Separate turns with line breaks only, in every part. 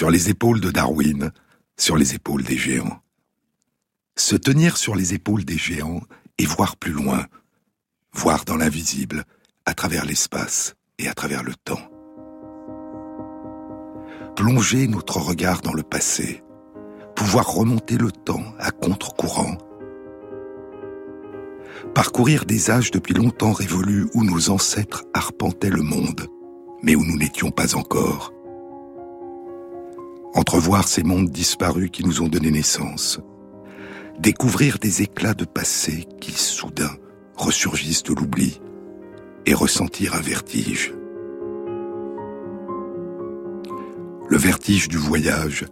sur les épaules de Darwin, sur les épaules des géants. Se tenir sur les épaules des géants et voir plus loin, voir dans l'invisible, à travers l'espace et à travers le temps. Plonger notre regard dans le passé, pouvoir remonter le temps à contre-courant, parcourir des âges depuis longtemps révolus où nos ancêtres arpentaient le monde, mais où nous n'étions pas encore. Entrevoir ces mondes disparus qui nous ont donné naissance, découvrir des éclats de passé qui, soudain, ressurgissent de l'oubli, et ressentir un vertige. Le vertige du voyage,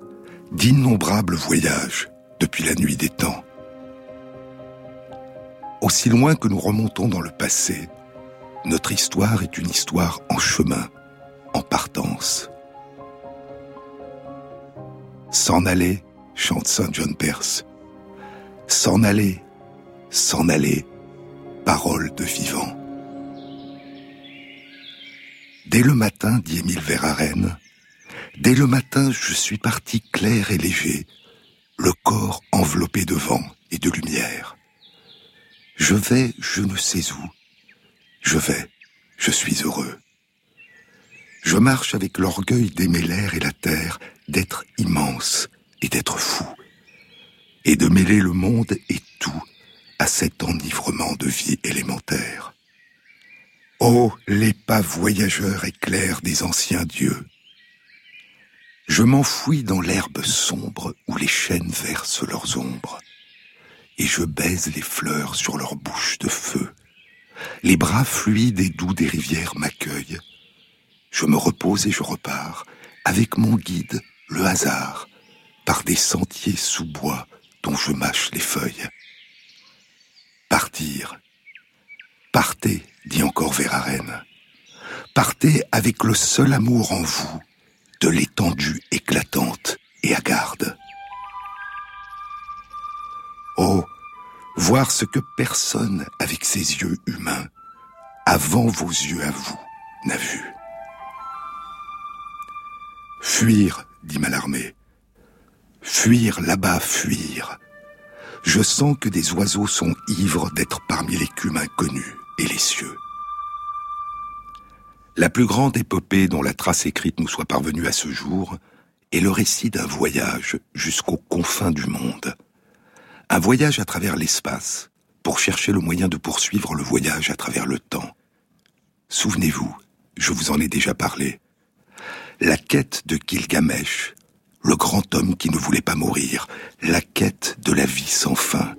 d'innombrables voyages depuis la nuit des temps. Aussi loin que nous remontons dans le passé, notre histoire est une histoire en chemin, en partance. S'en aller, chante Saint John Perse. S'en aller, s'en aller, parole de vivant. Dès le matin, dit Émile Verhaeren, dès le matin, je suis parti clair et léger, le corps enveloppé de vent et de lumière. Je vais je ne sais où. Je vais, je suis heureux. Je marche avec l'orgueil d'aimer l'air et la terre, d'être immense et d'être fou, et de mêler le monde et tout à cet enivrement de vie élémentaire. Oh, les pas voyageurs éclairs des anciens dieux. Je m'enfouis dans l'herbe sombre où les chênes versent leurs ombres et je baise les fleurs sur leurs bouches de feu. Les bras fluides et doux des rivières m'accueillent. Je me repose et je repars, avec mon guide, le hasard, par des sentiers sous bois dont je mâche les feuilles. Partir. Partez, dit encore Vérarène. Partez avec le seul amour en vous, de l'étendue éclatante et hagarde. Oh, voir ce que personne avec ses yeux humains, avant vos yeux à vous, n'a vu. Fuir, dit Malarmé. Fuir là-bas, fuir. Je sens que des oiseaux sont ivres d'être parmi l'écume inconnue et les cieux. La plus grande épopée dont la trace écrite nous soit parvenue à ce jour est le récit d'un voyage jusqu'aux confins du monde un voyage à travers l'espace pour chercher le moyen de poursuivre le voyage à travers le temps. Souvenez-vous, je vous en ai déjà parlé. La quête de Gilgamesh, le grand homme qui ne voulait pas mourir, la quête de la vie sans fin.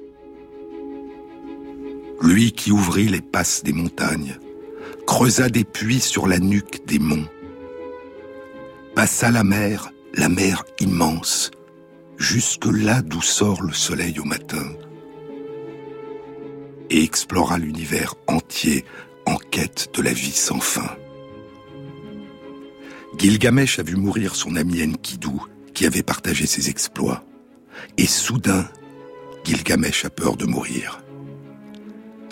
Lui qui ouvrit les passes des montagnes, creusa des puits sur la nuque des monts, passa la mer, la mer immense, jusque là d'où sort le soleil au matin, et explora l'univers entier en quête de la vie sans fin. Gilgamesh a vu mourir son ami Enkidu, qui avait partagé ses exploits. Et soudain, Gilgamesh a peur de mourir.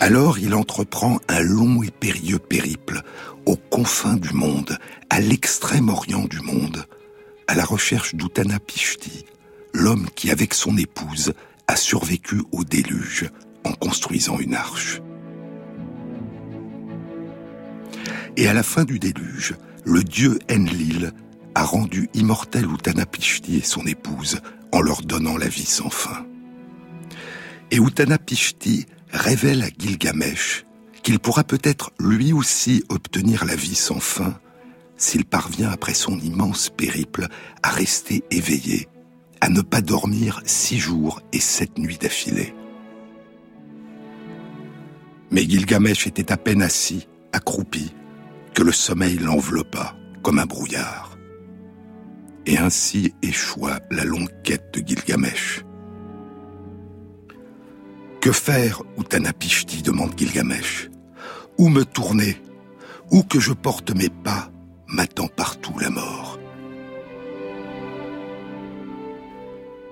Alors il entreprend un long et périlleux périple aux confins du monde, à l'extrême orient du monde, à la recherche d'Utanapishti, l'homme qui, avec son épouse, a survécu au déluge en construisant une arche. Et à la fin du déluge, le dieu Enlil a rendu immortel Utanapishti et son épouse en leur donnant la vie sans fin. Et Utanapishti révèle à Gilgamesh qu'il pourra peut-être lui aussi obtenir la vie sans fin s'il parvient après son immense périple à rester éveillé à ne pas dormir six jours et sept nuits d'affilée. Mais Gilgamesh était à peine assis, accroupi, que le sommeil l'enveloppa comme un brouillard. Et ainsi échoua la longue quête de Gilgamesh. Que faire, Utanapishti demande Gilgamesh. Où me tourner? Où que je porte mes pas, m'attend partout la mort.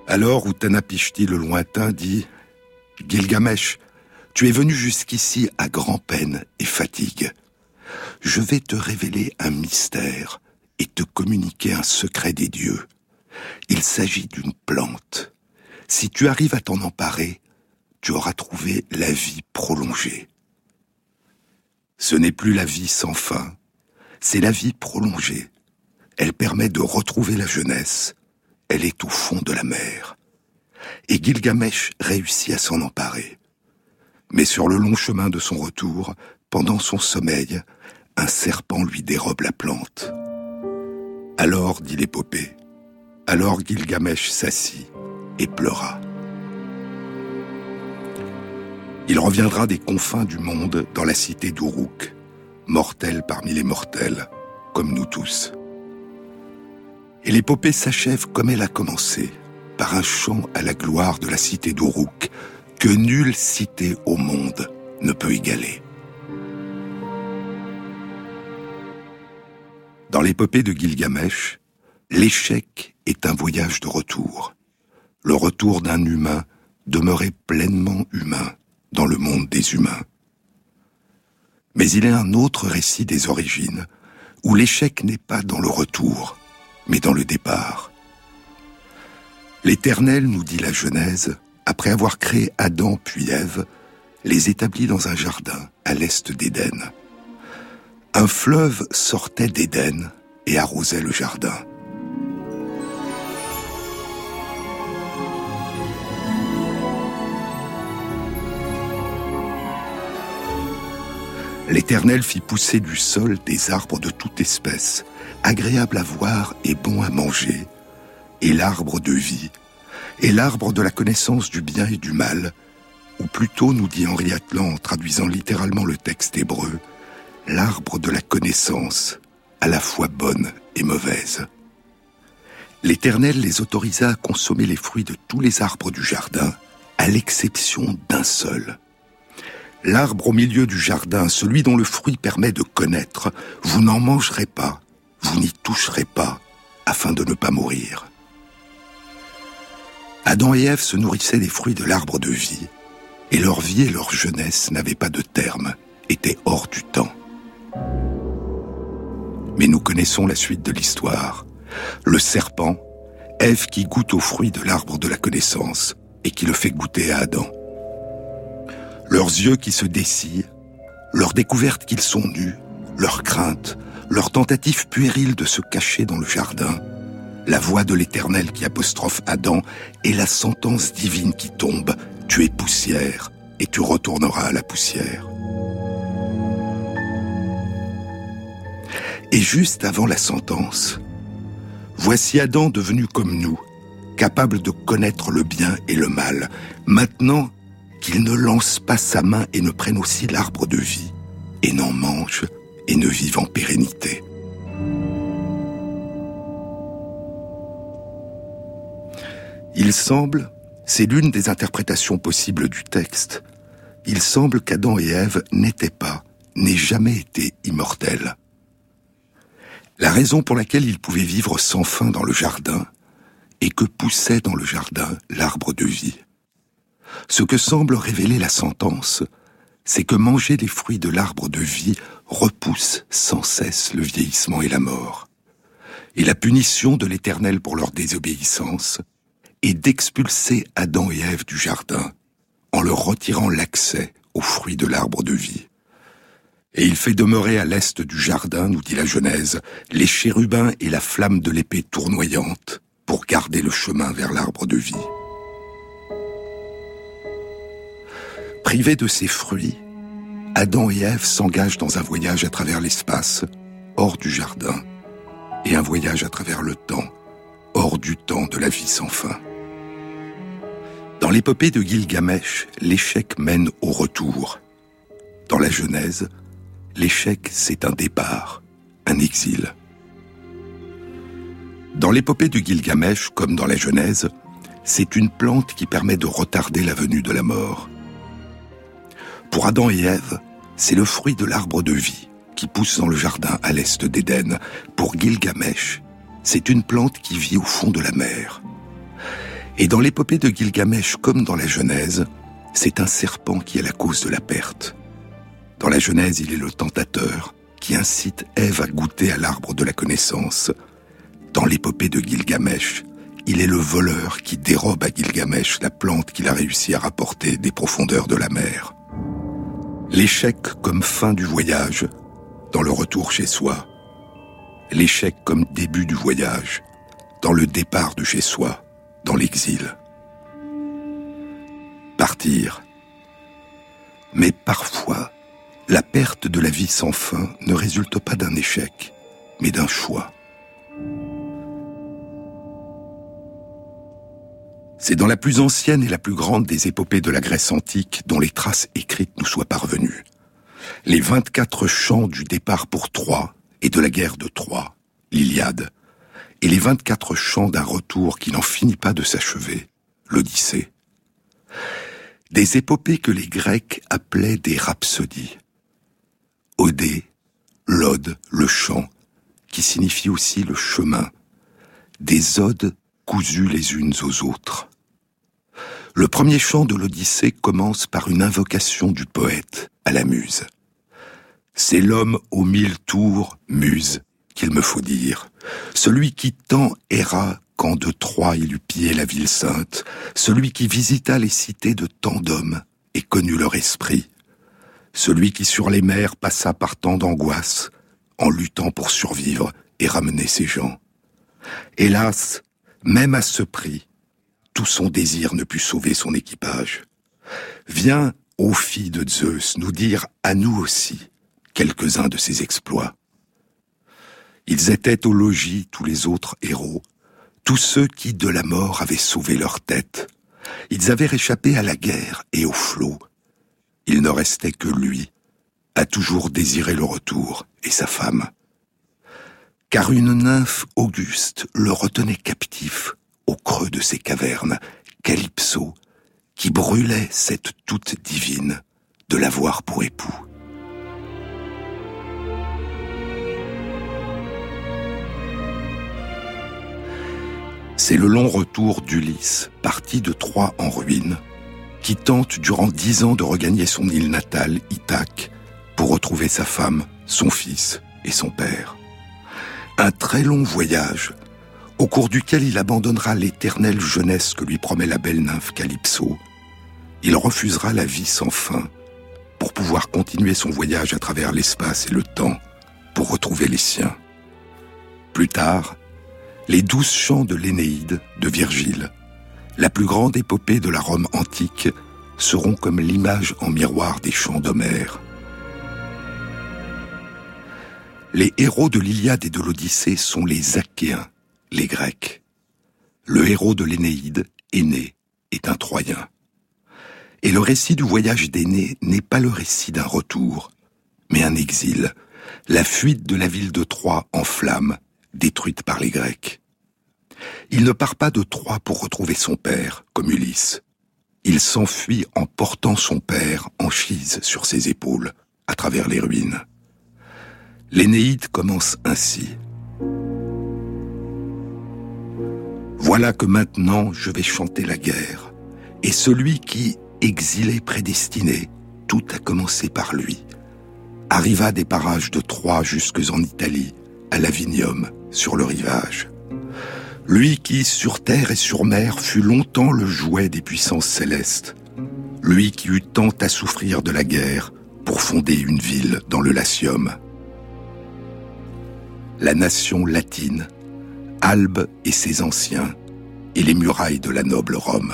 Alors Utanapishti le lointain dit Gilgamesh, tu es venu jusqu'ici à grand-peine et fatigue. Je vais te révéler un mystère et te communiquer un secret des dieux, Il s'agit d'une plante. Si tu arrives à t'en emparer, tu auras trouvé la vie prolongée. Ce n'est plus la vie sans fin, c'est la vie prolongée. Elle permet de retrouver la jeunesse. Elle est au fond de la mer. Et Gilgamesh réussit à s'en emparer. Mais sur le long chemin de son retour, pendant son sommeil, un serpent lui dérobe la plante. Alors, dit l'épopée, alors Gilgamesh s'assit et pleura. Il reviendra des confins du monde dans la cité d'Uruk, mortel parmi les mortels, comme nous tous. Et l'épopée s'achève comme elle a commencé, par un chant à la gloire de la cité d'Uruk, que nulle cité au monde ne peut égaler. Dans l'épopée de Gilgamesh, l'échec est un voyage de retour, le retour d'un humain demeuré pleinement humain dans le monde des humains. Mais il est un autre récit des origines, où l'échec n'est pas dans le retour, mais dans le départ. L'Éternel, nous dit la Genèse, après avoir créé Adam puis Ève, les établit dans un jardin à l'est d'Éden. Un fleuve sortait d'Éden et arrosait le jardin. L'Éternel fit pousser du sol des arbres de toute espèce, agréables à voir et bons à manger, et l'arbre de vie, et l'arbre de la connaissance du bien et du mal, ou plutôt, nous dit Henri Atlan en traduisant littéralement le texte hébreu, l'arbre de la connaissance, à la fois bonne et mauvaise. L'Éternel les autorisa à consommer les fruits de tous les arbres du jardin, à l'exception d'un seul, L'arbre au milieu du jardin, celui dont le fruit permet de connaître, vous n'en mangerez pas, vous n'y toucherez pas, afin de ne pas mourir. Adam et Ève se nourrissaient des fruits de l'arbre de vie, et leur vie et leur jeunesse n'avaient pas de terme, étaient hors du temps. Mais nous connaissons la suite de l'histoire. Le serpent, Ève qui goûte aux fruits de l'arbre de la connaissance, et qui le fait goûter à Adam leurs yeux qui se dessillent, leur découverte qu'ils sont nus, leur crainte, leur tentative puérile de se cacher dans le jardin, la voix de l'Éternel qui apostrophe Adam et la sentence divine qui tombe, tu es poussière et tu retourneras à la poussière. Et juste avant la sentence, voici Adam devenu comme nous, capable de connaître le bien et le mal. Maintenant, qu'il ne lance pas sa main et ne prenne aussi l'arbre de vie, et n'en mange et ne vive en pérennité. Il semble, c'est l'une des interprétations possibles du texte, il semble qu'Adam et Ève n'étaient pas, n'aient jamais été immortels. La raison pour laquelle ils pouvaient vivre sans fin dans le jardin est que poussait dans le jardin l'arbre de vie. Ce que semble révéler la sentence, c'est que manger les fruits de l'arbre de vie repousse sans cesse le vieillissement et la mort. Et la punition de l'Éternel pour leur désobéissance est d'expulser Adam et Ève du jardin en leur retirant l'accès aux fruits de l'arbre de vie. Et il fait demeurer à l'est du jardin, nous dit la Genèse, les chérubins et la flamme de l'épée tournoyante pour garder le chemin vers l'arbre de vie. Privés de ces fruits, Adam et Ève s'engagent dans un voyage à travers l'espace, hors du jardin, et un voyage à travers le temps, hors du temps de la vie sans fin. Dans l'épopée de Gilgamesh, l'échec mène au retour. Dans la Genèse, l'échec c'est un départ, un exil. Dans l'épopée de Gilgamesh, comme dans la Genèse, c'est une plante qui permet de retarder la venue de la mort. Pour Adam et Ève, c'est le fruit de l'arbre de vie qui pousse dans le jardin à l'est d'Éden. Pour Gilgamesh, c'est une plante qui vit au fond de la mer. Et dans l'épopée de Gilgamesh comme dans la Genèse, c'est un serpent qui est la cause de la perte. Dans la Genèse, il est le tentateur qui incite Ève à goûter à l'arbre de la connaissance. Dans l'épopée de Gilgamesh, il est le voleur qui dérobe à Gilgamesh la plante qu'il a réussi à rapporter des profondeurs de la mer. L'échec comme fin du voyage, dans le retour chez soi. L'échec comme début du voyage, dans le départ de chez soi, dans l'exil. Partir. Mais parfois, la perte de la vie sans fin ne résulte pas d'un échec, mais d'un choix. C'est dans la plus ancienne et la plus grande des épopées de la Grèce antique dont les traces écrites nous soient parvenues. Les 24 chants du départ pour Troie et de la guerre de Troie, l'Iliade, et les 24 chants d'un retour qui n'en finit pas de s'achever, l'Odyssée. Des épopées que les Grecs appelaient des rhapsodies. Odée, l'ode, le chant, qui signifie aussi le chemin. Des odes cousues les unes aux autres. Le premier chant de l'Odyssée commence par une invocation du poète à la muse. C'est l'homme aux mille tours, muse, qu'il me faut dire, celui qui tant erra quand de Troie il eut pillé la ville sainte, celui qui visita les cités de tant d'hommes et connut leur esprit, celui qui sur les mers passa par tant d'angoisses, en luttant pour survivre et ramener ses gens. Hélas, même à ce prix, tout son désir ne put sauver son équipage. Viens, ô fille de Zeus, nous dire à nous aussi quelques-uns de ses exploits. Ils étaient au logis tous les autres héros, tous ceux qui de la mort avaient sauvé leur tête. Ils avaient réchappé à la guerre et au flot. Il ne restait que lui, à toujours désirer le retour, et sa femme car une nymphe auguste le retenait captif au creux de ses cavernes, Calypso, qui brûlait cette toute divine de l'avoir pour époux. C'est le long retour d'Ulysse, parti de Troie en ruine, qui tente durant dix ans de regagner son île natale, Ithaque, pour retrouver sa femme, son fils et son père. Un très long voyage, au cours duquel il abandonnera l'éternelle jeunesse que lui promet la belle nymphe Calypso. Il refusera la vie sans fin pour pouvoir continuer son voyage à travers l'espace et le temps pour retrouver les siens. Plus tard, les douze chants de l'Énéide de Virgile, la plus grande épopée de la Rome antique, seront comme l'image en miroir des chants d'Homère. Les héros de l'Iliade et de l'Odyssée sont les Achéens, les Grecs. Le héros de l'Énéide, Aîné, est un Troyen. Et le récit du voyage d'Aîné n'est pas le récit d'un retour, mais un exil, la fuite de la ville de Troie en flammes, détruite par les Grecs. Il ne part pas de Troie pour retrouver son père, comme Ulysse. Il s'enfuit en portant son père en chise sur ses épaules, à travers les ruines. L'Énéide commence ainsi. Voilà que maintenant je vais chanter la guerre, et celui qui, exilé prédestiné, tout a commencé par lui, arriva des parages de Troie jusque en Italie, à Lavinium, sur le rivage. Lui qui, sur terre et sur mer, fut longtemps le jouet des puissances célestes, lui qui eut tant à souffrir de la guerre pour fonder une ville dans le Latium la nation latine, Albe et ses anciens, et les murailles de la noble Rome.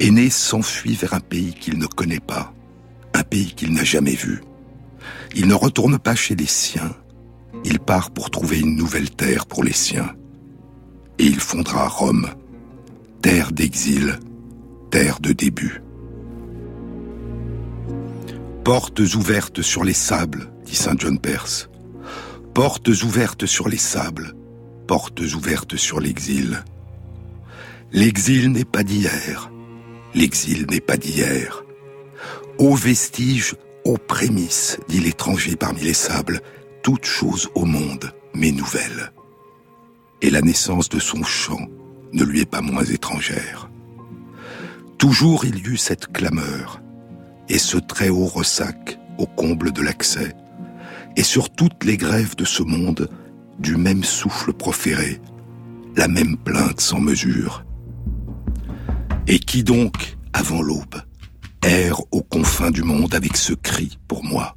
Aîné s'enfuit vers un pays qu'il ne connaît pas, un pays qu'il n'a jamais vu. Il ne retourne pas chez les siens, il part pour trouver une nouvelle terre pour les siens. Et il fondera Rome, terre d'exil, terre de début. Portes ouvertes sur les sables, dit Saint John Perse. Portes ouvertes sur les sables, portes ouvertes sur l'exil. L'exil n'est pas d'hier, l'exil n'est pas d'hier. Aux vestiges, aux prémices, dit l'étranger parmi les sables, toute chose au monde m'est nouvelle. Et la naissance de son chant ne lui est pas moins étrangère. Toujours il y eut cette clameur, et ce très haut ressac au comble de l'accès, et sur toutes les grèves de ce monde, du même souffle proféré, la même plainte sans mesure. Et qui donc, avant l'aube, erre aux confins du monde avec ce cri pour moi?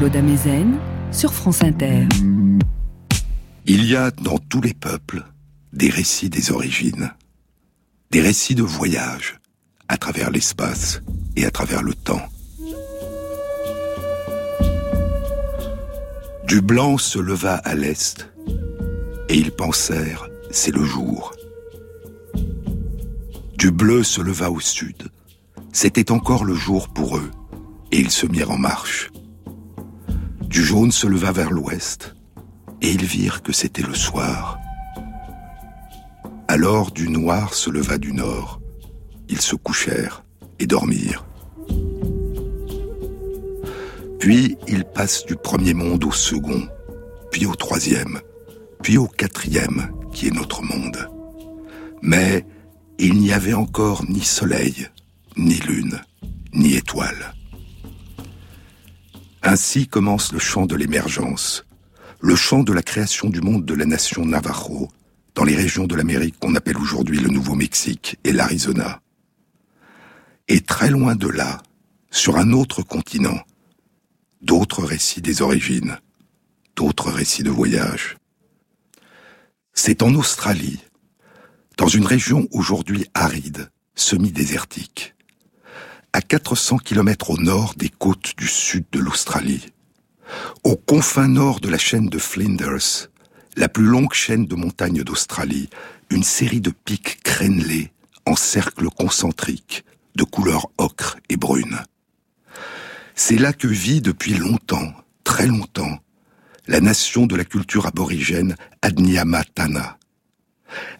Jean-Claude Amezen sur France Inter.
Il y a dans tous les peuples des récits des origines, des récits de voyage à travers l'espace et à travers le temps. Du blanc se leva à l'est, et ils pensèrent, c'est le jour. Du bleu se leva au sud, c'était encore le jour pour eux, et ils se mirent en marche. Du jaune se leva vers l'ouest, et ils virent que c'était le soir. Alors du noir se leva du nord. Ils se couchèrent et dormirent. Puis ils passent du premier monde au second, puis au troisième, puis au quatrième, qui est notre monde. Mais il n'y avait encore ni soleil, ni lune, ni étoile. Ainsi commence le chant de l'émergence, le chant de la création du monde de la nation Navajo, dans les régions de l'Amérique qu'on appelle aujourd'hui le Nouveau-Mexique et l'Arizona. Et très loin de là, sur un autre continent, d'autres récits des origines, d'autres récits de voyage. C'est en Australie, dans une région aujourd'hui aride, semi-désertique, à 400 km au nord des côtes du sud de l'Australie. Aux confins nord de la chaîne de Flinders, la plus longue chaîne de montagnes d'Australie, une série de pics crénelés en cercles concentriques de couleur ocre et brune. C'est là que vit depuis longtemps, très longtemps, la nation de la culture aborigène Adnyamatana.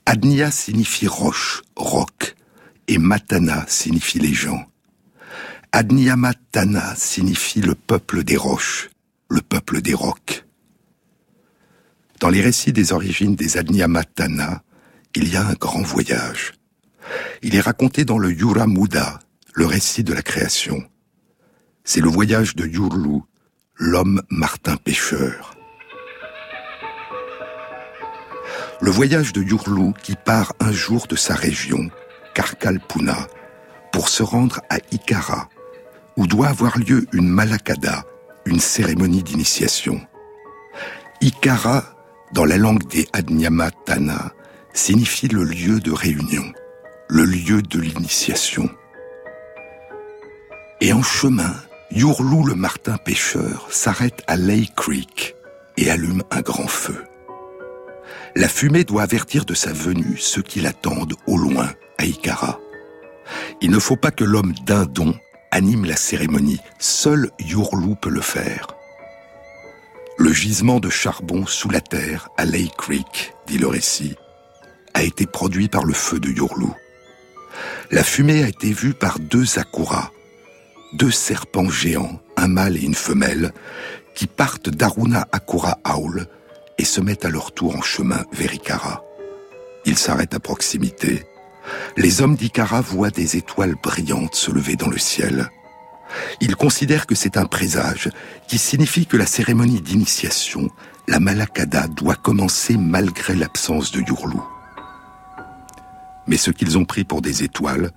Adnya signifie roche, roc, et Matana signifie les gens. Adnyamatana signifie le peuple des roches, le peuple des rocs. Dans les récits des origines des Adnyamatana, il y a un grand voyage. Il est raconté dans le Yura Muda, le récit de la création. C'est le voyage de Yurlu, l'homme martin pêcheur. Le voyage de Yurlu qui part un jour de sa région, Karkalpuna, pour se rendre à Ikara, où doit avoir lieu une malakada, une cérémonie d'initiation. Ikara, dans la langue des Adnyamatana, signifie le lieu de réunion, le lieu de l'initiation. Et en chemin, Yurlou le martin pêcheur s'arrête à Lake Creek et allume un grand feu. La fumée doit avertir de sa venue ceux qui l'attendent au loin, à Ikara. Il ne faut pas que l'homme dindon anime la cérémonie. Seul Yurlou peut le faire. Le gisement de charbon sous la terre à Lake Creek, dit le récit, a été produit par le feu de Yurlou. La fumée a été vue par deux akuras, deux serpents géants, un mâle et une femelle, qui partent d'Aruna Akura Aul et se mettent à leur tour en chemin vers Ikara. Il s'arrête à proximité. Les hommes d'Ikara voient des étoiles brillantes se lever dans le ciel. Ils considèrent que c'est un présage qui signifie que la cérémonie d'initiation, la Malakada, doit commencer malgré l'absence de Yurlu. Mais ce qu'ils ont pris pour des étoiles,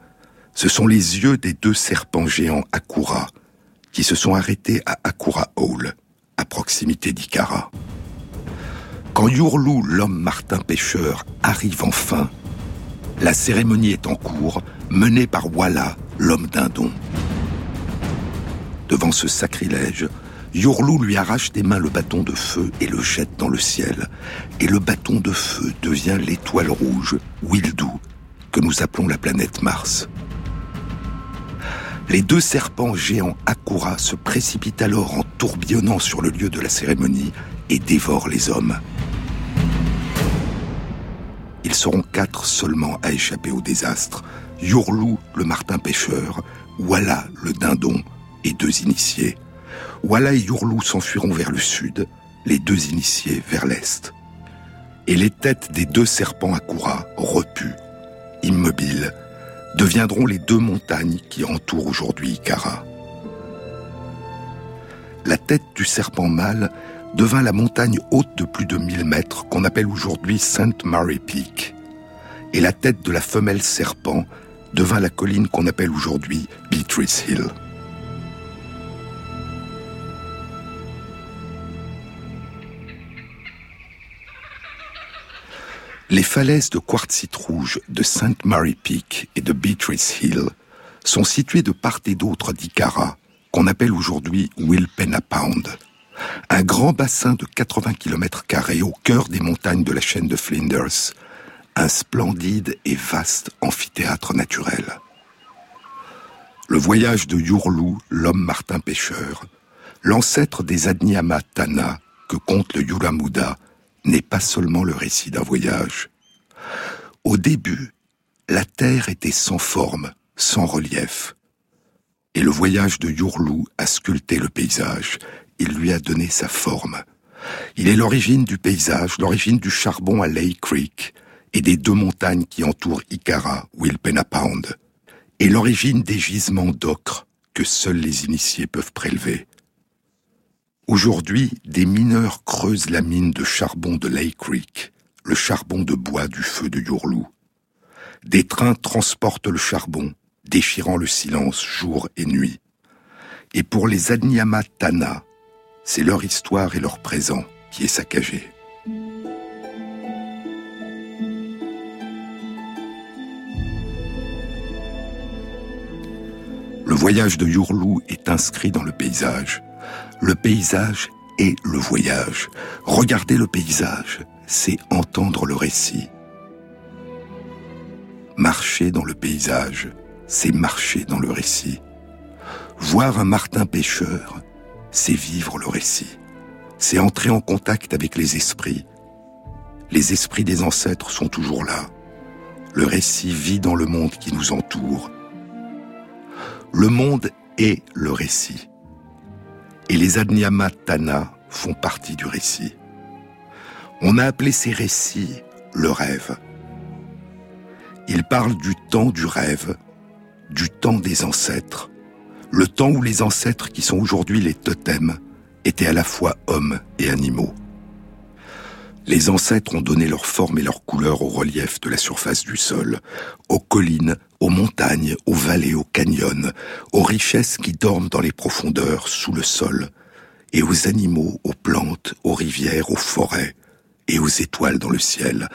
ce sont les yeux des deux serpents géants Akura, qui se sont arrêtés à Akura Hall, à proximité d'Ikara. Quand Yurlu, l'homme Martin pêcheur, arrive enfin, la cérémonie est en cours, menée par Walla, l'homme dindon. Devant ce sacrilège, Yurlu lui arrache des mains le bâton de feu et le jette dans le ciel. Et le bâton de feu devient l'étoile rouge, Wildu, que nous appelons la planète Mars. Les deux serpents géants Akura se précipitent alors en tourbillonnant sur le lieu de la cérémonie et dévorent les hommes. Ils seront quatre seulement à échapper au désastre. Yurlu, le martin pêcheur, Walla, le dindon, et deux initiés. Walla et Yurlu s'enfuiront vers le sud, les deux initiés vers l'est. Et les têtes des deux serpents Akura, repus, immobiles, deviendront les deux montagnes qui entourent aujourd'hui Ikara. La tête du serpent mâle devint la montagne haute de plus de 1000 mètres qu'on appelle aujourd'hui St. Mary Peak. Et la tête de la femelle serpent devint la colline qu'on appelle aujourd'hui Beatrice Hill. Les falaises de quartzite rouge de St. Mary Peak et de Beatrice Hill sont situées de part et d'autre d'Ikara, qu'on appelle aujourd'hui Wilpenna Pound. Un grand bassin de 80 km au cœur des montagnes de la chaîne de Flinders, un splendide et vaste amphithéâtre naturel. Le voyage de Yurlu, l'homme martin pêcheur, l'ancêtre des Adnyama Tana que compte le Yuramuda, n'est pas seulement le récit d'un voyage. Au début, la terre était sans forme, sans relief. Et le voyage de Yurlu a sculpté le paysage, il lui a donné sa forme. Il est l'origine du paysage, l'origine du charbon à Lake Creek et des deux montagnes qui entourent Ikara, Wilpena Pound, et l'origine des gisements d'ocre que seuls les initiés peuvent prélever. Aujourd'hui, des mineurs creusent la mine de charbon de Lake Creek, le charbon de bois du feu de Yurlu. Des trains transportent le charbon, déchirant le silence jour et nuit. Et pour les Adnyama Tana, c'est leur histoire et leur présent qui est saccagé. Le voyage de Yurlu est inscrit dans le paysage le paysage est le voyage. Regarder le paysage, c'est entendre le récit. Marcher dans le paysage, c'est marcher dans le récit. Voir un Martin pêcheur, c'est vivre le récit. C'est entrer en contact avec les esprits. Les esprits des ancêtres sont toujours là. Le récit vit dans le monde qui nous entoure. Le monde est le récit et les Adnyama Tana font partie du récit. On a appelé ces récits le rêve. Ils parlent du temps du rêve, du temps des ancêtres, le temps où les ancêtres qui sont aujourd'hui les totems étaient à la fois hommes et animaux. Les ancêtres ont donné leur forme et leur couleur au relief de la surface du sol, aux collines, aux montagnes, aux vallées, aux canyons, aux richesses qui dorment dans les profondeurs sous le sol, et aux animaux, aux plantes, aux rivières, aux forêts, et aux étoiles dans le ciel.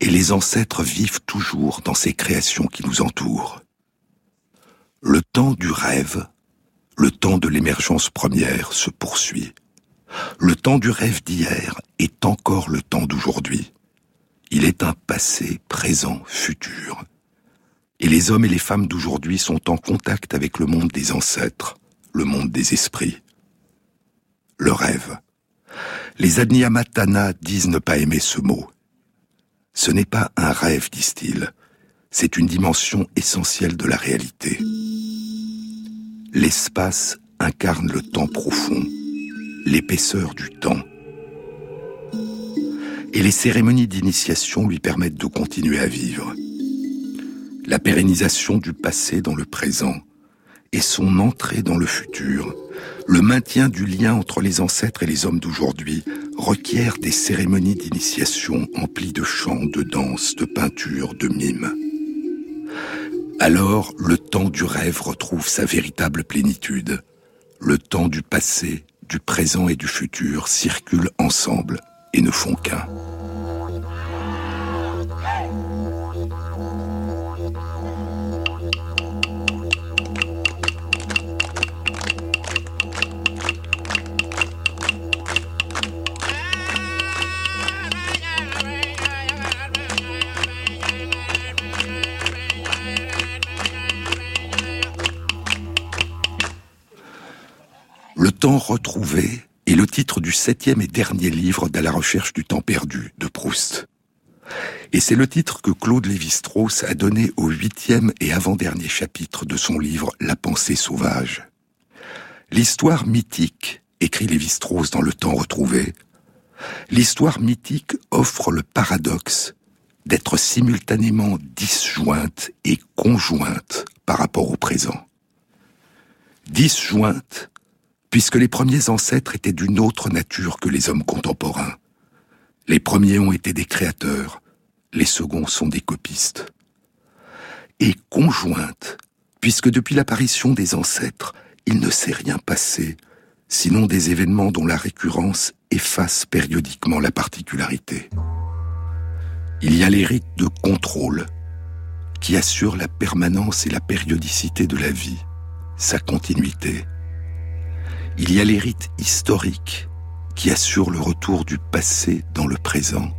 Et les ancêtres vivent toujours dans ces créations qui nous entourent. Le temps du rêve, le temps de l'émergence première se poursuit. Le temps du rêve d'hier est encore le temps d'aujourd'hui. Il est un passé, présent, futur. Et les hommes et les femmes d'aujourd'hui sont en contact avec le monde des ancêtres, le monde des esprits. Le rêve. Les Adnyamatana disent ne pas aimer ce mot. Ce n'est pas un rêve, disent-ils. C'est une dimension essentielle de la réalité. L'espace incarne le temps profond l'épaisseur du temps. et les cérémonies d'initiation lui permettent de continuer à vivre. La pérennisation du passé dans le présent et son entrée dans le futur, le maintien du lien entre les ancêtres et les hommes d'aujourd'hui requiert des cérémonies d'initiation emplies de chants, de danses, de peintures, de mimes. Alors, le temps du rêve retrouve sa véritable plénitude. Le temps du passé, du présent et du futur circulent ensemble et ne font qu'un. Temps retrouvé est le titre du septième et dernier livre de la recherche du temps perdu de Proust. Et c'est le titre que Claude Lévi-Strauss a donné au huitième et avant-dernier chapitre de son livre La pensée sauvage. L'histoire mythique, écrit Lévi-Strauss dans Le temps retrouvé, l'histoire mythique offre le paradoxe d'être simultanément disjointe et conjointe par rapport au présent. Disjointe puisque les premiers ancêtres étaient d'une autre nature que les hommes contemporains. Les premiers ont été des créateurs, les seconds sont des copistes. Et conjointe, puisque depuis l'apparition des ancêtres, il ne s'est rien passé, sinon des événements dont la récurrence efface périodiquement la particularité. Il y a les rites de contrôle, qui assurent la permanence et la périodicité de la vie, sa continuité il y a les rites historiques qui assurent le retour du passé dans le présent.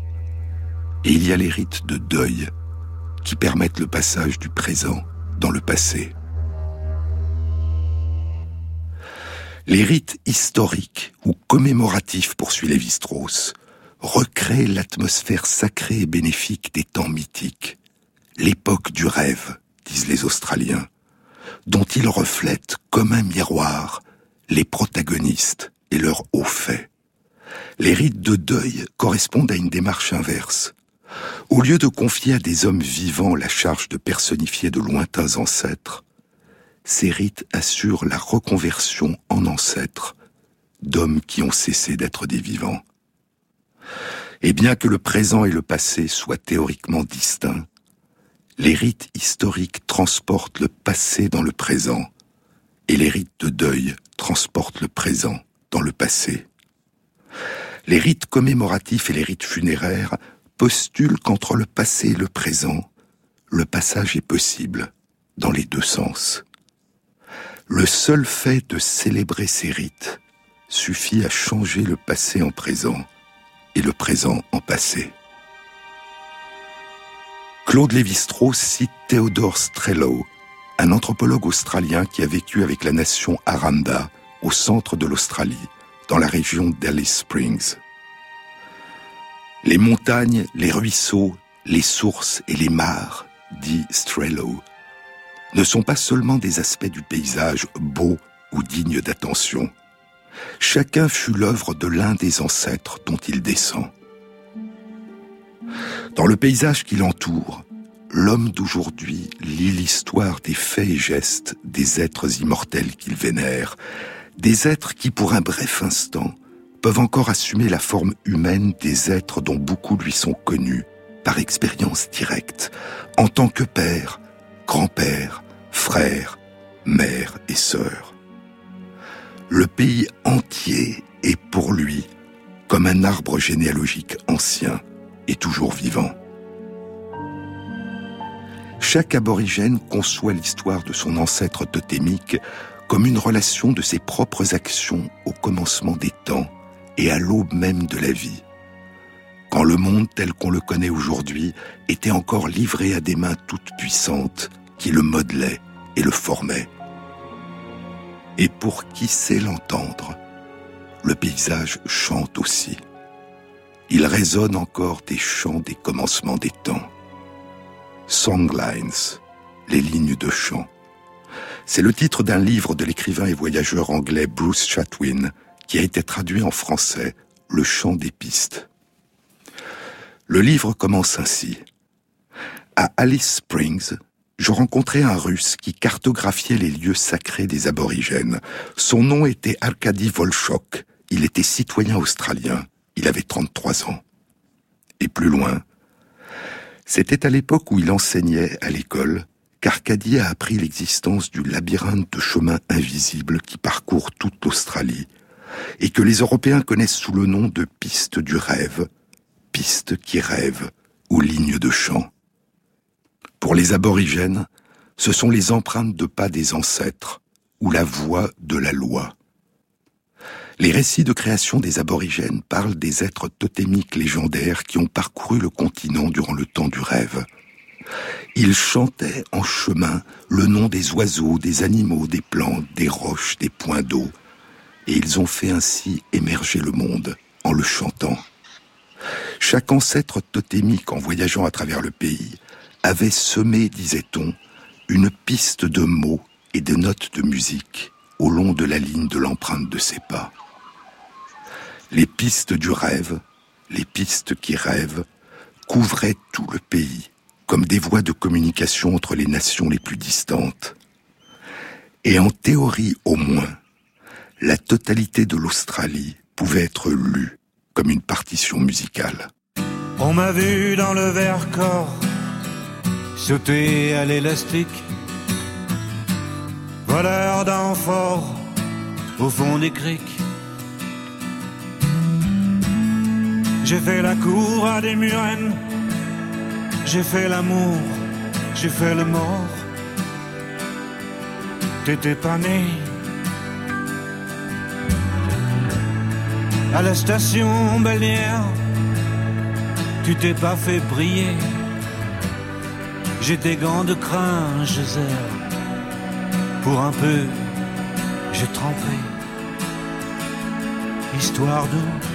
Et il y a les rites de deuil qui permettent le passage du présent dans le passé. Les rites historiques ou commémoratifs, poursuit Lévi-Strauss, recréent l'atmosphère sacrée et bénéfique des temps mythiques, l'époque du rêve, disent les Australiens, dont ils reflètent comme un miroir les protagonistes et leurs hauts faits. Les rites de deuil correspondent à une démarche inverse. Au lieu de confier à des hommes vivants la charge de personnifier de lointains ancêtres, ces rites assurent la reconversion en ancêtres d'hommes qui ont cessé d'être des vivants. Et bien que le présent et le passé soient théoriquement distincts, les rites historiques transportent le passé dans le présent et les rites de deuil transportent le présent dans le passé. Les rites commémoratifs et les rites funéraires postulent qu'entre le passé et le présent, le passage est possible dans les deux sens. Le seul fait de célébrer ces rites suffit à changer le passé en présent et le présent en passé. Claude Lévi-Strauss cite Theodore Strellow un anthropologue australien qui a vécu avec la nation Aranda au centre de l'Australie, dans la région d'Alice Springs. Les montagnes, les ruisseaux, les sources et les mares, dit Strello, ne sont pas seulement des aspects du paysage beaux ou dignes d'attention. Chacun fut l'œuvre de l'un des ancêtres dont il descend. Dans le paysage qui l'entoure, l'homme d'aujourd'hui lit l'histoire des faits et gestes des êtres immortels qu'il vénère, des êtres qui, pour un bref instant, peuvent encore assumer la forme humaine des êtres dont beaucoup lui sont connus, par expérience directe, en tant que père, grand-père, frère, mère et sœur. Le pays entier est pour lui comme un arbre généalogique ancien et toujours vivant. Chaque aborigène conçoit l'histoire de son ancêtre totémique comme une relation de ses propres actions au commencement des temps et à l'aube même de la vie. Quand le monde tel qu'on le connaît aujourd'hui était encore livré à des mains toutes puissantes qui le modelaient et le formaient. Et pour qui sait l'entendre, le paysage chante aussi. Il résonne encore des chants des commencements des temps. Songlines, les lignes de chant. C'est le titre d'un livre de l'écrivain et voyageur anglais Bruce Chatwin, qui a été traduit en français, Le chant des pistes. Le livre commence ainsi. À Alice Springs, je rencontrai un russe qui cartographiait les lieux sacrés des aborigènes. Son nom était Arkady Volchok. Il était citoyen australien. Il avait 33 ans. Et plus loin, c'était à l'époque où il enseignait à l'école qu'Arcadie a appris l'existence du labyrinthe de chemins invisibles qui parcourt toute l'Australie et que les Européens connaissent sous le nom de piste du rêve, piste qui rêve ou ligne de chant. Pour les aborigènes, ce sont les empreintes de pas des ancêtres ou la voix de la loi. Les récits de création des aborigènes parlent des êtres totémiques légendaires qui ont parcouru le continent durant le temps du rêve. Ils chantaient en chemin le nom des oiseaux, des animaux, des plantes, des roches, des points d'eau, et ils ont fait ainsi émerger le monde en le chantant. Chaque ancêtre totémique en voyageant à travers le pays avait semé, disait-on, une piste de mots et de notes de musique au long de la ligne de l'empreinte de ses pas. Les pistes du rêve, les pistes qui rêvent, couvraient tout le pays, comme des voies de communication entre les nations les plus distantes. Et en théorie au moins, la totalité de l'Australie pouvait être lue comme une partition musicale.
On m'a vu dans le verre corps sauter à l'élastique, voleur d'enfort au fond des criques. J'ai fait la cour à des murennes. J'ai fait l'amour, j'ai fait le mort. T'étais pas né. À la station balnéaire, tu t'es pas fait briller. J'ai des gants de crin, je Pour un peu, j'ai trempé. Histoire d'eau.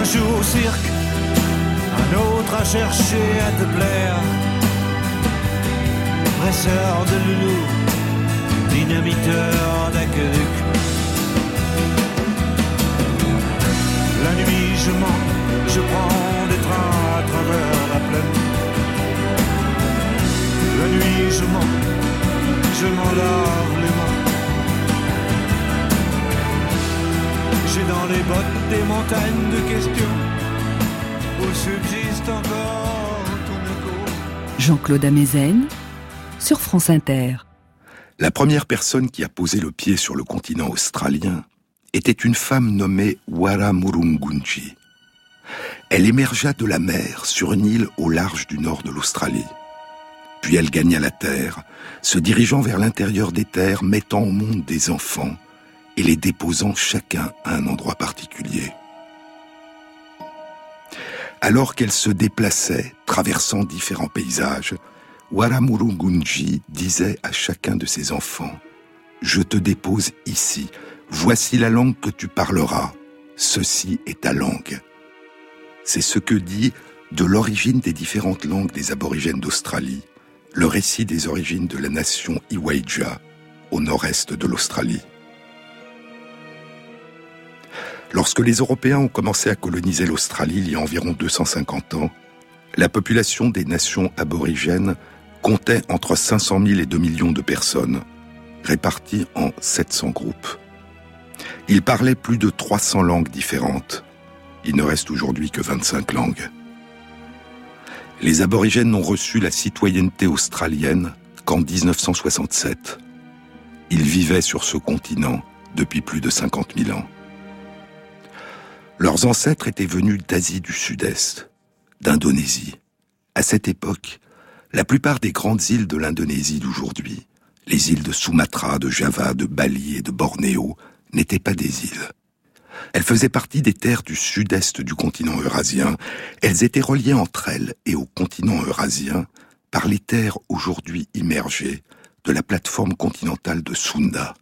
un jour au cirque, un autre à chercher à te plaire. Presseur de loulou, dynamiteur d'aqueduc. La nuit je mens, je prends des trains à travers la plaine. La nuit je mens, je m'en lave les mains. J'ai dans les bottes des montagnes de questions où subsiste encore ton écho.
Jean-Claude Amezen sur France Inter.
La première personne qui a posé le pied sur le continent australien était une femme nommée Wara Murungunji. Elle émergea de la mer sur une île au large du nord de l'Australie. Puis elle gagna la terre, se dirigeant vers l'intérieur des terres, mettant au monde des enfants et les déposant chacun à un endroit particulier. Alors qu'elle se déplaçait, traversant différents paysages, Waramurungunji disait à chacun de ses enfants Je te dépose ici, voici la langue que tu parleras, ceci est ta langue. C'est ce que dit de l'origine des différentes langues des aborigènes d'Australie, le récit des origines de la nation Iwaija, au nord-est de l'Australie. Lorsque les Européens ont commencé à coloniser l'Australie il y a environ 250 ans, la population des nations aborigènes comptait entre 500 000 et 2 millions de personnes, réparties en 700 groupes. Il parlait plus de 300 langues différentes. Il ne reste aujourd'hui que 25 langues. Les aborigènes n'ont reçu la citoyenneté australienne qu'en 1967. Ils vivaient sur ce continent depuis plus de 50 000 ans. Leurs ancêtres étaient venus d'Asie du Sud-Est, d'Indonésie. À cette époque, la plupart des grandes îles de l'Indonésie d'aujourd'hui, les îles de Sumatra, de Java, de Bali et de Bornéo, n'étaient pas des îles. Elles faisaient partie des terres du sud-est du continent eurasien. Elles étaient reliées entre elles et au continent eurasien par les terres aujourd'hui immergées de la plateforme continentale de Sunda.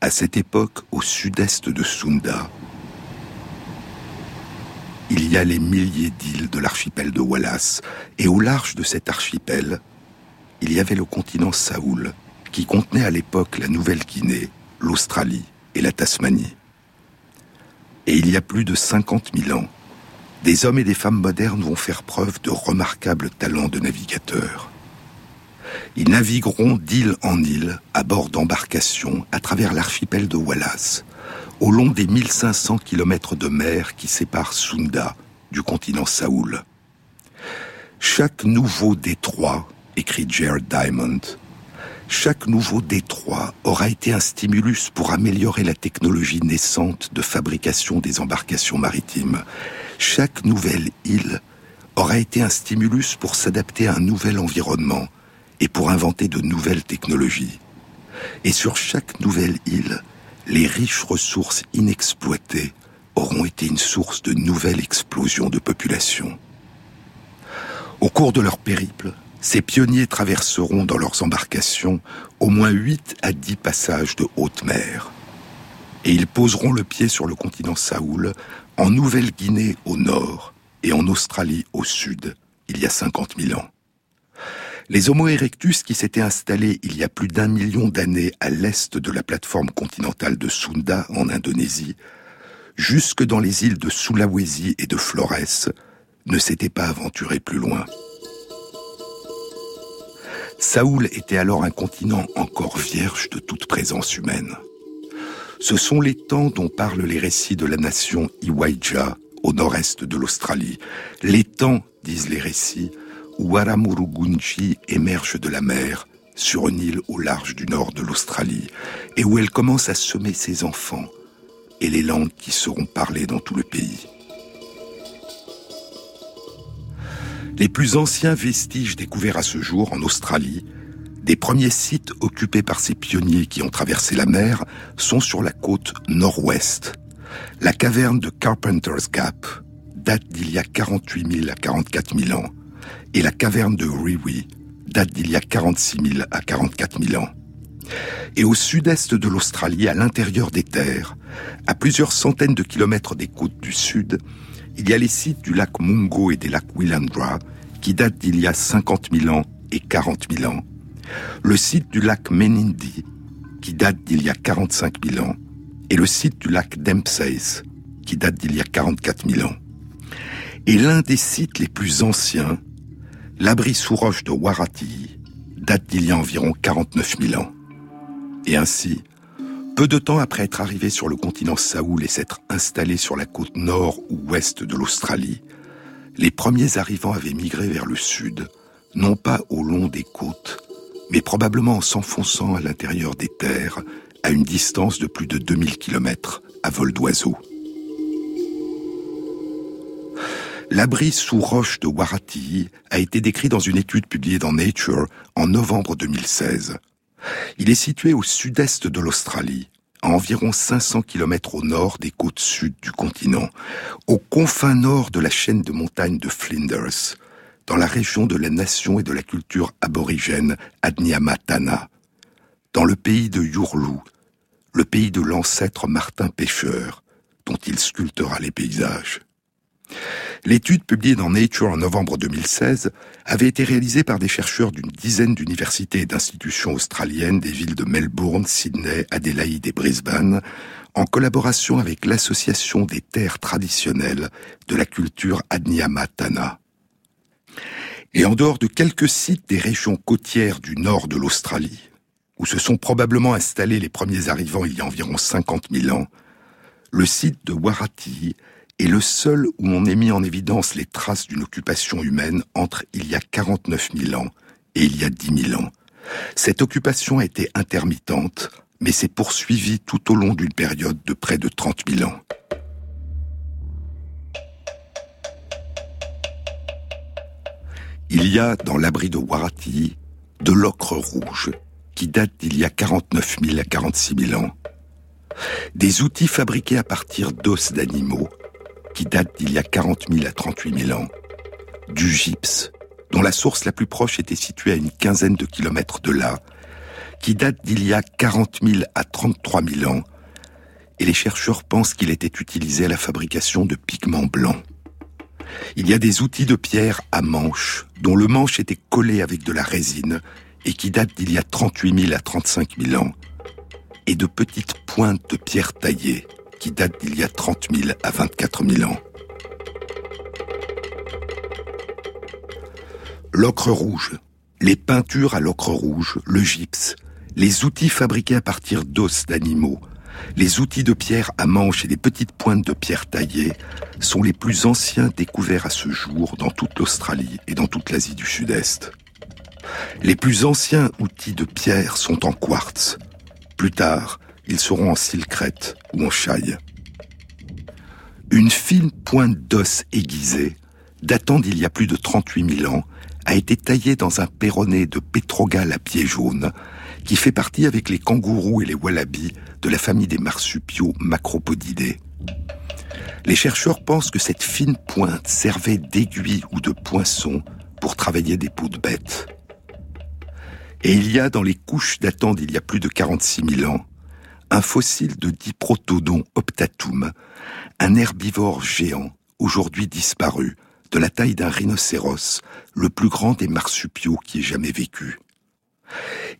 À cette époque, au sud-est de Sunda, il y a les milliers d'îles de l'archipel de Wallace, et au large de cet archipel, il y avait le continent Saoul, qui contenait à l'époque la Nouvelle-Guinée, l'Australie et la Tasmanie. Et il y a plus de 50 000 ans, des hommes et des femmes modernes vont faire preuve de remarquables talents de navigateurs. Ils navigueront d'île en île, à bord d'embarcations, à travers l'archipel de Wallace, au long des 1500 kilomètres de mer qui séparent Sunda du continent Saoul. Chaque nouveau détroit, écrit Jared Diamond, chaque nouveau détroit aura été un stimulus pour améliorer la technologie naissante de fabrication des embarcations maritimes. Chaque nouvelle île aura été un stimulus pour s'adapter à un nouvel environnement et pour inventer de nouvelles technologies. Et sur chaque nouvelle île, les riches ressources inexploitées auront été une source de nouvelles explosions de population. Au cours de leur périple, ces pionniers traverseront dans leurs embarcations au moins 8 à 10 passages de haute mer. Et ils poseront le pied sur le continent Saoul, en Nouvelle-Guinée au nord et en Australie au sud, il y a 50 000 ans. Les Homo erectus qui s'étaient installés il y a plus d'un million d'années à l'est de la plateforme continentale de Sunda en Indonésie, jusque dans les îles de Sulawesi et de Flores, ne s'étaient pas aventurés plus loin. Saoul était alors un continent encore vierge de toute présence humaine. Ce sont les temps dont parlent les récits de la nation Iwaija au nord-est de l'Australie. Les temps, disent les récits, où Aramurugunji émerge de la mer sur une île au large du nord de l'Australie et où elle commence à semer ses enfants et les langues qui seront parlées dans tout le pays. Les plus anciens vestiges découverts à ce jour en Australie, des premiers sites occupés par ces pionniers qui ont traversé la mer, sont sur la côte nord-ouest. La caverne de Carpenter's Gap date d'il y a 48 000 à 44 000 ans et la caverne de Riwi date d'il y a 46 000 à 44 000 ans. Et au sud-est de l'Australie, à l'intérieur des terres, à plusieurs centaines de kilomètres des côtes du sud, il y a les sites du lac Mungo et des lacs Willandra qui datent d'il y a 50 000 ans et 40 000 ans. Le site du lac Menindee qui date d'il y a 45 000 ans et le site du lac Dempsey's qui date d'il y a 44 000 ans. Et l'un des sites les plus anciens l'abri sous roche de Warati date d'il y a environ 49 000 ans. Et ainsi, peu de temps après être arrivé sur le continent Saoul et s'être installé sur la côte nord ou ouest de l'Australie, les premiers arrivants avaient migré vers le sud, non pas au long des côtes, mais probablement en s'enfonçant à l'intérieur des terres, à une distance de plus de 2000 km à vol d'oiseau. L'abri sous roche de Warati a été décrit dans une étude publiée dans Nature en novembre 2016. Il est situé au sud-est de l'Australie, à environ 500 km au nord des côtes sud du continent, aux confins nord de la chaîne de montagnes de Flinders, dans la région de la nation et de la culture aborigène Adniamatana, dans le pays de Yurlu, le pays de l'ancêtre Martin Pêcheur, dont il sculptera les paysages. L'étude publiée dans Nature en novembre 2016 avait été réalisée par des chercheurs d'une dizaine d'universités et d'institutions australiennes des villes de Melbourne, Sydney, Adélaïde et Brisbane, en collaboration avec l'Association des terres traditionnelles de la culture Adnyamatana. Et en dehors de quelques sites des régions côtières du nord de l'Australie, où se sont probablement installés les premiers arrivants il y a environ 50 000 ans, le site de Warati est le seul où on ait mis en évidence les traces d'une occupation humaine entre il y a 49 000 ans et il y a 10 000 ans. Cette occupation a été intermittente, mais s'est poursuivie tout au long d'une période de près de 30 000 ans. Il y a dans l'abri de Warati de l'ocre rouge qui date d'il y a 49 000 à 46 000 ans. Des outils fabriqués à partir d'os d'animaux qui datent d'il y a 40 000 à 38 000 ans. Du gypse, dont la source la plus proche était située à une quinzaine de kilomètres de là, qui date d'il y a 40 000 à 33 000 ans, et les chercheurs pensent qu'il était utilisé à la fabrication de pigments blancs. Il y a des outils de pierre à manche, dont le manche était collé avec de la résine et qui datent d'il y a 38 000 à 35 000 ans, et de petites pointes de pierre taillées qui datent d'il y a 30 000 à 24 000 ans. L'ocre rouge, les peintures à l'ocre rouge, le gypse, les outils fabriqués à partir d'os d'animaux, les outils de pierre à manche et les petites pointes de pierre taillées sont les plus anciens découverts à ce jour dans toute l'Australie et dans toute l'Asie du Sud-Est. Les plus anciens outils de pierre sont en quartz. Plus tard, ils seront en silcrète ou en chaille. Une fine pointe d'os aiguisée, datant d'il y a plus de 38 000 ans, a été taillée dans un perronnet de pétrogale à pieds jaunes, qui fait partie avec les kangourous et les wallabies de la famille des marsupiaux macropodidés. Les chercheurs pensent que cette fine pointe servait d'aiguille ou de poinçon pour travailler des peaux de bêtes. Et il y a dans les couches datant d'il y a plus de 46 000 ans un fossile de Diprotodon optatum, un herbivore géant, aujourd'hui disparu, de la taille d'un rhinocéros, le plus grand des marsupiaux qui ait jamais vécu.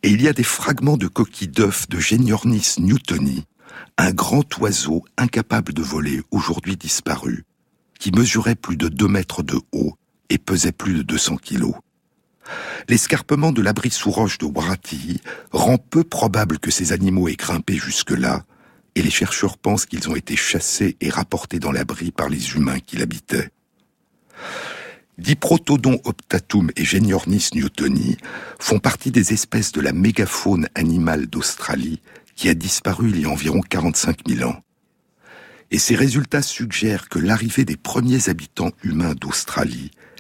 Et il y a des fragments de coquilles d'œufs de Geniornis newtoni, un grand oiseau incapable de voler, aujourd'hui disparu, qui mesurait plus de 2 mètres de haut et pesait plus de 200 kilos. L'escarpement de l'abri sous roche de Warati rend peu probable que ces animaux aient grimpé jusque-là, et les chercheurs pensent qu'ils ont été chassés et rapportés dans l'abri par les humains qui l'habitaient. Diprotodon optatum et Geniornis newtoni font partie des espèces de la mégafaune animale d'Australie qui a disparu il y a environ 45 000 ans. Et ces résultats suggèrent que l'arrivée des premiers habitants humains d'Australie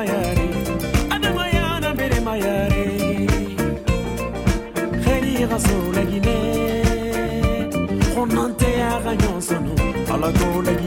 mayare
adamayana mbere mayare xerira so lagine xonante yaxa ñonsono alako lagine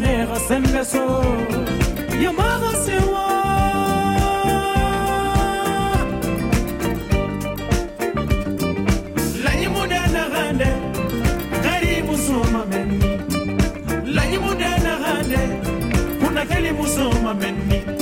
manera se empezó. Llamábase La nyimuda na gande, gande, kuna karibu soma meni.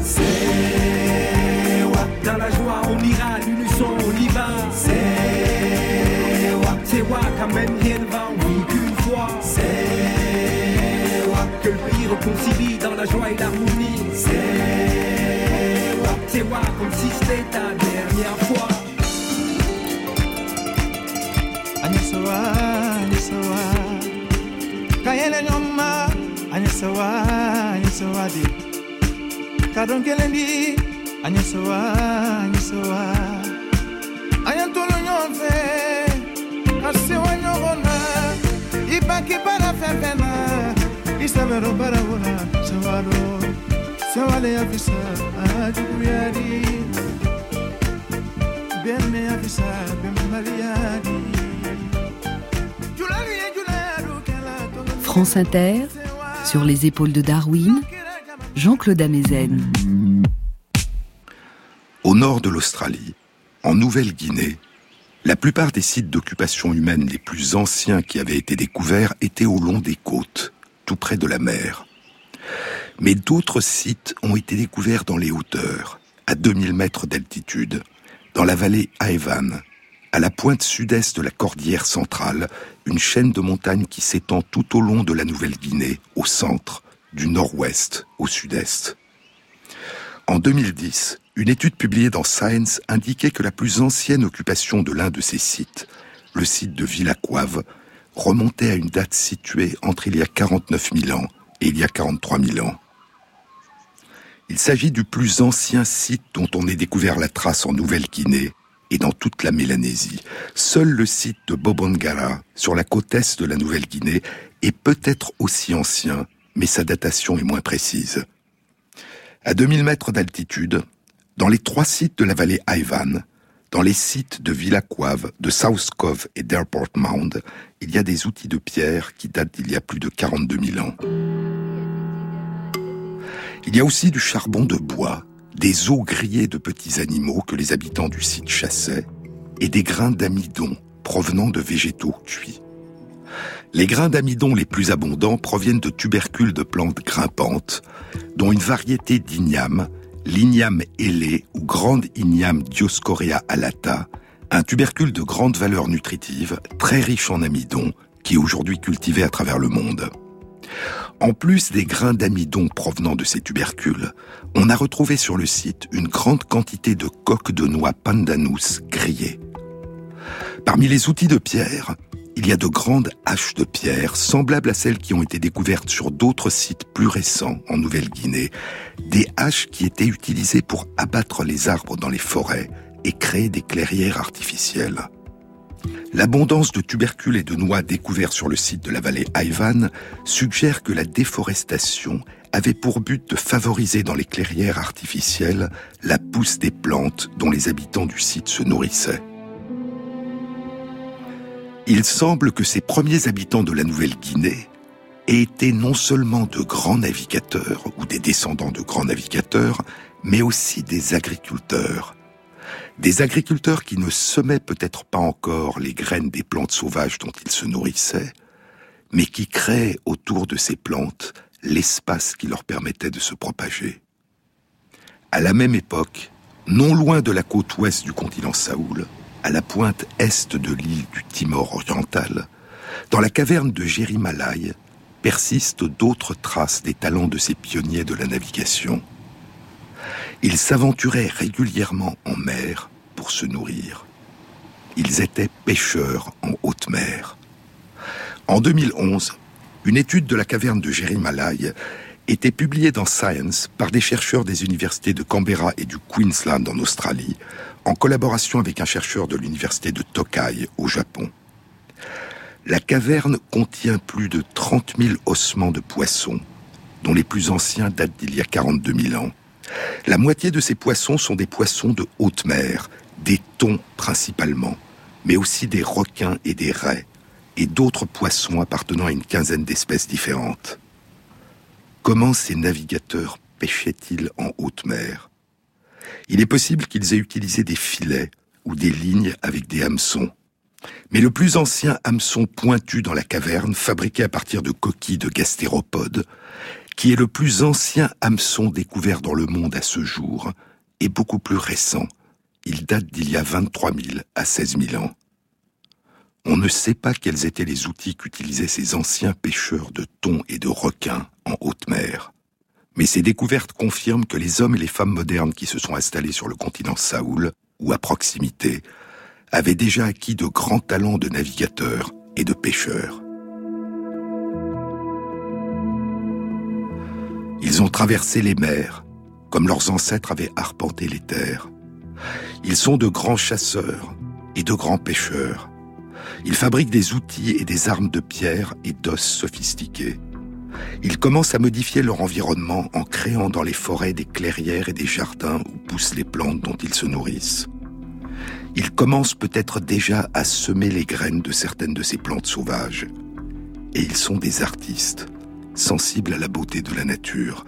C'est wa Dans la joie on ira, l'unisson on y va C'est wa C'est wa quand même il va oui qu'une fois. C'est wa Que le pays reconcilie dans la joie et l'harmonie. C'est wa C'est wa
comme si c'était ta dernière fois. ele nyoma anyesewa anyesewa di. Kadon kelendi anyesewa anyesewa anyantolo nyonfe asewa nyogona ibaki bara fɛnfɛn na isabɛrɛ bara wona. Sewalo sewaleya fisa ajuguyadi bɛnmeya fisa bɛnbaliya di.
France Inter, sur les épaules de Darwin, Jean-Claude Amezen.
Au nord de l'Australie, en Nouvelle-Guinée, la plupart des sites d'occupation humaine les plus anciens qui avaient été découverts étaient au long des côtes, tout près de la mer. Mais d'autres sites ont été découverts dans les hauteurs, à 2000 mètres d'altitude, dans la vallée Aevan, à la pointe sud-est de la cordillère centrale, une chaîne de montagnes qui s'étend tout au long de la Nouvelle-Guinée, au centre, du nord-ouest au sud-est. En 2010, une étude publiée dans Science indiquait que la plus ancienne occupation de l'un de ces sites, le site de Villaquave, remontait à une date située entre il y a 49 000 ans et il y a 43 000 ans. Il s'agit du plus ancien site dont on ait découvert la trace en Nouvelle-Guinée et dans toute la Mélanésie. Seul le site de Bobongara, sur la côte est de la Nouvelle-Guinée, est peut-être aussi ancien mais sa datation est moins précise. À 2000 mètres d'altitude, dans les trois sites de la vallée Ivan, dans les sites de Villa Quave, de South Cove et d'Airport Mound, il y a des outils de pierre qui datent d'il y a plus de 42 000 ans. Il y a aussi du charbon de bois, des os grillés de petits animaux que les habitants du site chassaient, et des grains d'amidon provenant de végétaux cuits. Les grains d'amidon les plus abondants proviennent de tubercules de plantes grimpantes, dont une variété d'igname, l'igname ailé ou grande igname Dioscorea alata, un tubercule de grande valeur nutritive, très riche en amidon, qui est aujourd'hui cultivé à travers le monde. En plus des grains d'amidon provenant de ces tubercules, on a retrouvé sur le site une grande quantité de coques de noix pandanus grillées. Parmi les outils de pierre, il y a de grandes haches de pierre, semblables à celles qui ont été découvertes sur d'autres sites plus récents en Nouvelle-Guinée, des haches qui étaient utilisées pour abattre les arbres dans les forêts et créer des clairières artificielles. L'abondance de tubercules et de noix découverts sur le site de la vallée Ivan suggère que la déforestation avait pour but de favoriser dans les clairières artificielles la pousse des plantes dont les habitants du site se nourrissaient. Il semble que ces premiers habitants de la Nouvelle-Guinée aient été non seulement de grands navigateurs ou des descendants de grands navigateurs, mais aussi des agriculteurs. Des agriculteurs qui ne semaient peut-être pas encore les graines des plantes sauvages dont ils se nourrissaient, mais qui créaient autour de ces plantes l'espace qui leur permettait de se propager. À la même époque, non loin de la côte ouest du continent Saoul, à la pointe est de l'île du Timor oriental, dans la caverne de Jérimalai, persistent d'autres traces des talents de ces pionniers de la navigation. Ils s'aventuraient régulièrement en mer pour se nourrir. Ils étaient pêcheurs en haute mer. En 2011, une étude de la caverne de Jérimalai était publiée dans Science par des chercheurs des universités de Canberra et du Queensland en Australie, en collaboration avec un chercheur de l'université de Tokai au Japon. La caverne contient plus de 30 000 ossements de poissons, dont les plus anciens datent d'il y a 42 000 ans. La moitié de ces poissons sont des poissons de haute mer, des thons principalement, mais aussi des requins et des raies, et d'autres poissons appartenant à une quinzaine d'espèces différentes. Comment ces navigateurs pêchaient-ils en haute mer? Il est possible qu'ils aient utilisé des filets ou des lignes avec des hameçons. Mais le plus ancien hameçon pointu dans la caverne, fabriqué à partir de coquilles de gastéropodes, qui est le plus ancien hameçon découvert dans le monde à ce jour, est beaucoup plus récent. Il date d'il y a 23 000 à 16 000 ans. On ne sait pas quels étaient les outils qu'utilisaient ces anciens pêcheurs de thon et de requins en haute mer. Mais ces découvertes confirment que les hommes et les femmes modernes qui se sont installés sur le continent Saoul, ou à proximité, avaient déjà acquis de grands talents de navigateurs et de pêcheurs. Ils ont traversé les mers, comme leurs ancêtres avaient arpenté les terres. Ils sont de grands chasseurs et de grands pêcheurs. Ils fabriquent des outils et des armes de pierre et d'os sophistiqués. Ils commencent à modifier leur environnement en créant dans les forêts des clairières et des jardins où poussent les plantes dont ils se nourrissent. Ils commencent peut-être déjà à semer les graines de certaines de ces plantes sauvages. Et ils sont des artistes, sensibles à la beauté de la nature.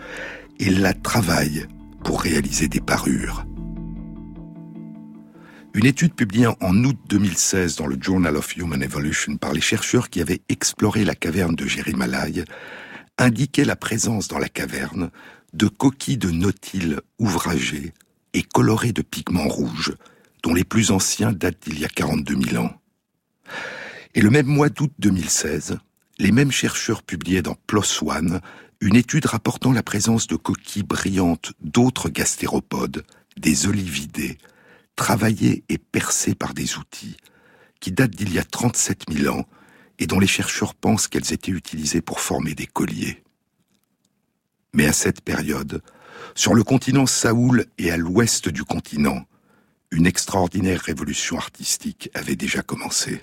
Ils la travaillent pour réaliser des parures. Une étude publiée en août 2016 dans le Journal of Human Evolution par les chercheurs qui avaient exploré la caverne de Jérimalai indiquait la présence dans la caverne de coquilles de nautiles ouvragées et colorées de pigments rouges, dont les plus anciens datent d'il y a 42 000 ans. Et le même mois d'août 2016, les mêmes chercheurs publiaient dans PLOS ONE une étude rapportant la présence de coquilles brillantes d'autres gastéropodes, des olividés, travaillés et percés par des outils qui datent d'il y a 37 000 ans et dont les chercheurs pensent qu'elles étaient utilisées pour former des colliers. Mais à cette période, sur le continent Saoul et à l'ouest du continent, une extraordinaire révolution artistique avait déjà commencé.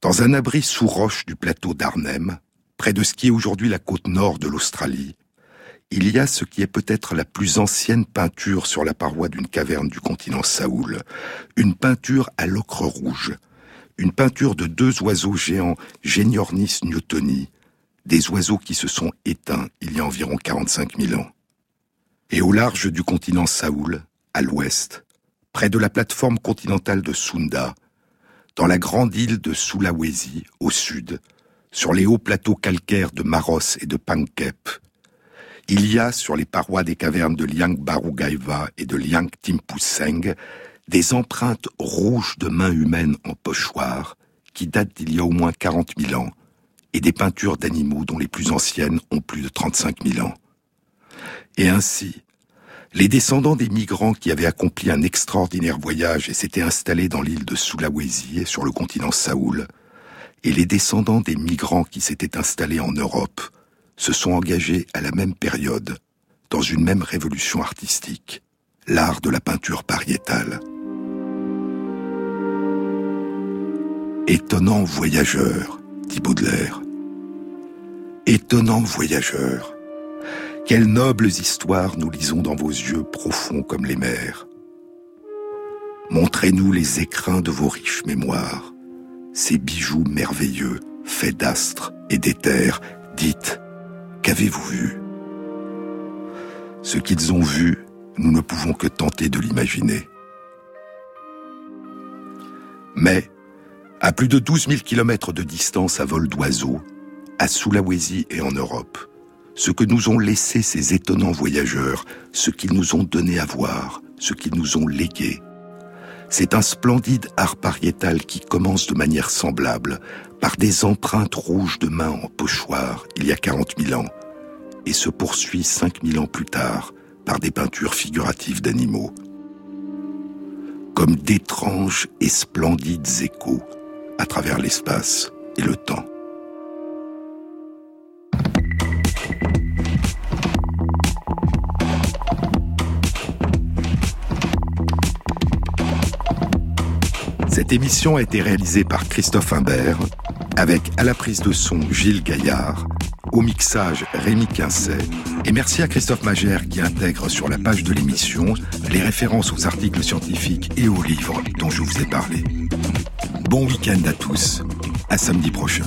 Dans un abri sous roche du plateau d'Arnhem, près de ce qui est aujourd'hui la côte nord de l'Australie, il y a ce qui est peut-être la plus ancienne peinture sur la paroi d'une caverne du continent Saoul, une peinture à l'ocre rouge, une peinture de deux oiseaux géants, Geniornis newtoni, des oiseaux qui se sont éteints il y a environ 45 000 ans. Et au large du continent Saoul, à l'ouest, près de la plateforme continentale de Sunda, dans la grande île de Sulawesi, au sud, sur les hauts plateaux calcaires de Maros et de Pangkep, il y a sur les parois des cavernes de Liang Barugaiva et de Liang Timpuseng des empreintes rouges de mains humaines en pochoir qui datent d'il y a au moins 40 000 ans et des peintures d'animaux dont les plus anciennes ont plus de 35 000 ans. Et ainsi, les descendants des migrants qui avaient accompli un extraordinaire voyage et s'étaient installés dans l'île de Sulawesi et sur le continent Saoul, et les descendants des migrants qui s'étaient installés en Europe, se sont engagés à la même période dans une même révolution artistique, l'art de la peinture pariétale. Étonnant voyageur, dit Baudelaire. Étonnant voyageur. Quelles nobles histoires nous lisons dans vos yeux profonds comme les mers. Montrez-nous les écrins de vos riches mémoires, ces bijoux merveilleux, faits d'astres et d'éther. Dites, Qu'avez-vous vu? Ce qu'ils ont vu, nous ne pouvons que tenter de l'imaginer. Mais, à plus de 12 000 kilomètres de distance à vol d'oiseau, à Sulawesi et en Europe, ce que nous ont laissé ces étonnants voyageurs, ce qu'ils nous ont donné à voir, ce qu'ils nous ont légué, c'est un splendide art pariétal qui commence de manière semblable, par des empreintes rouges de mains en pochoir il y a 40 000 ans, et se poursuit 5 000 ans plus tard par des peintures figuratives d'animaux. Comme d'étranges et splendides échos à travers l'espace et le temps. Cette émission a été réalisée par Christophe Imbert, avec à la prise de son Gilles Gaillard, au mixage Rémi Quincet, et merci à Christophe Magère qui intègre sur la page de l'émission les références aux articles scientifiques et aux livres dont je vous ai parlé. Bon week-end à tous, à samedi prochain.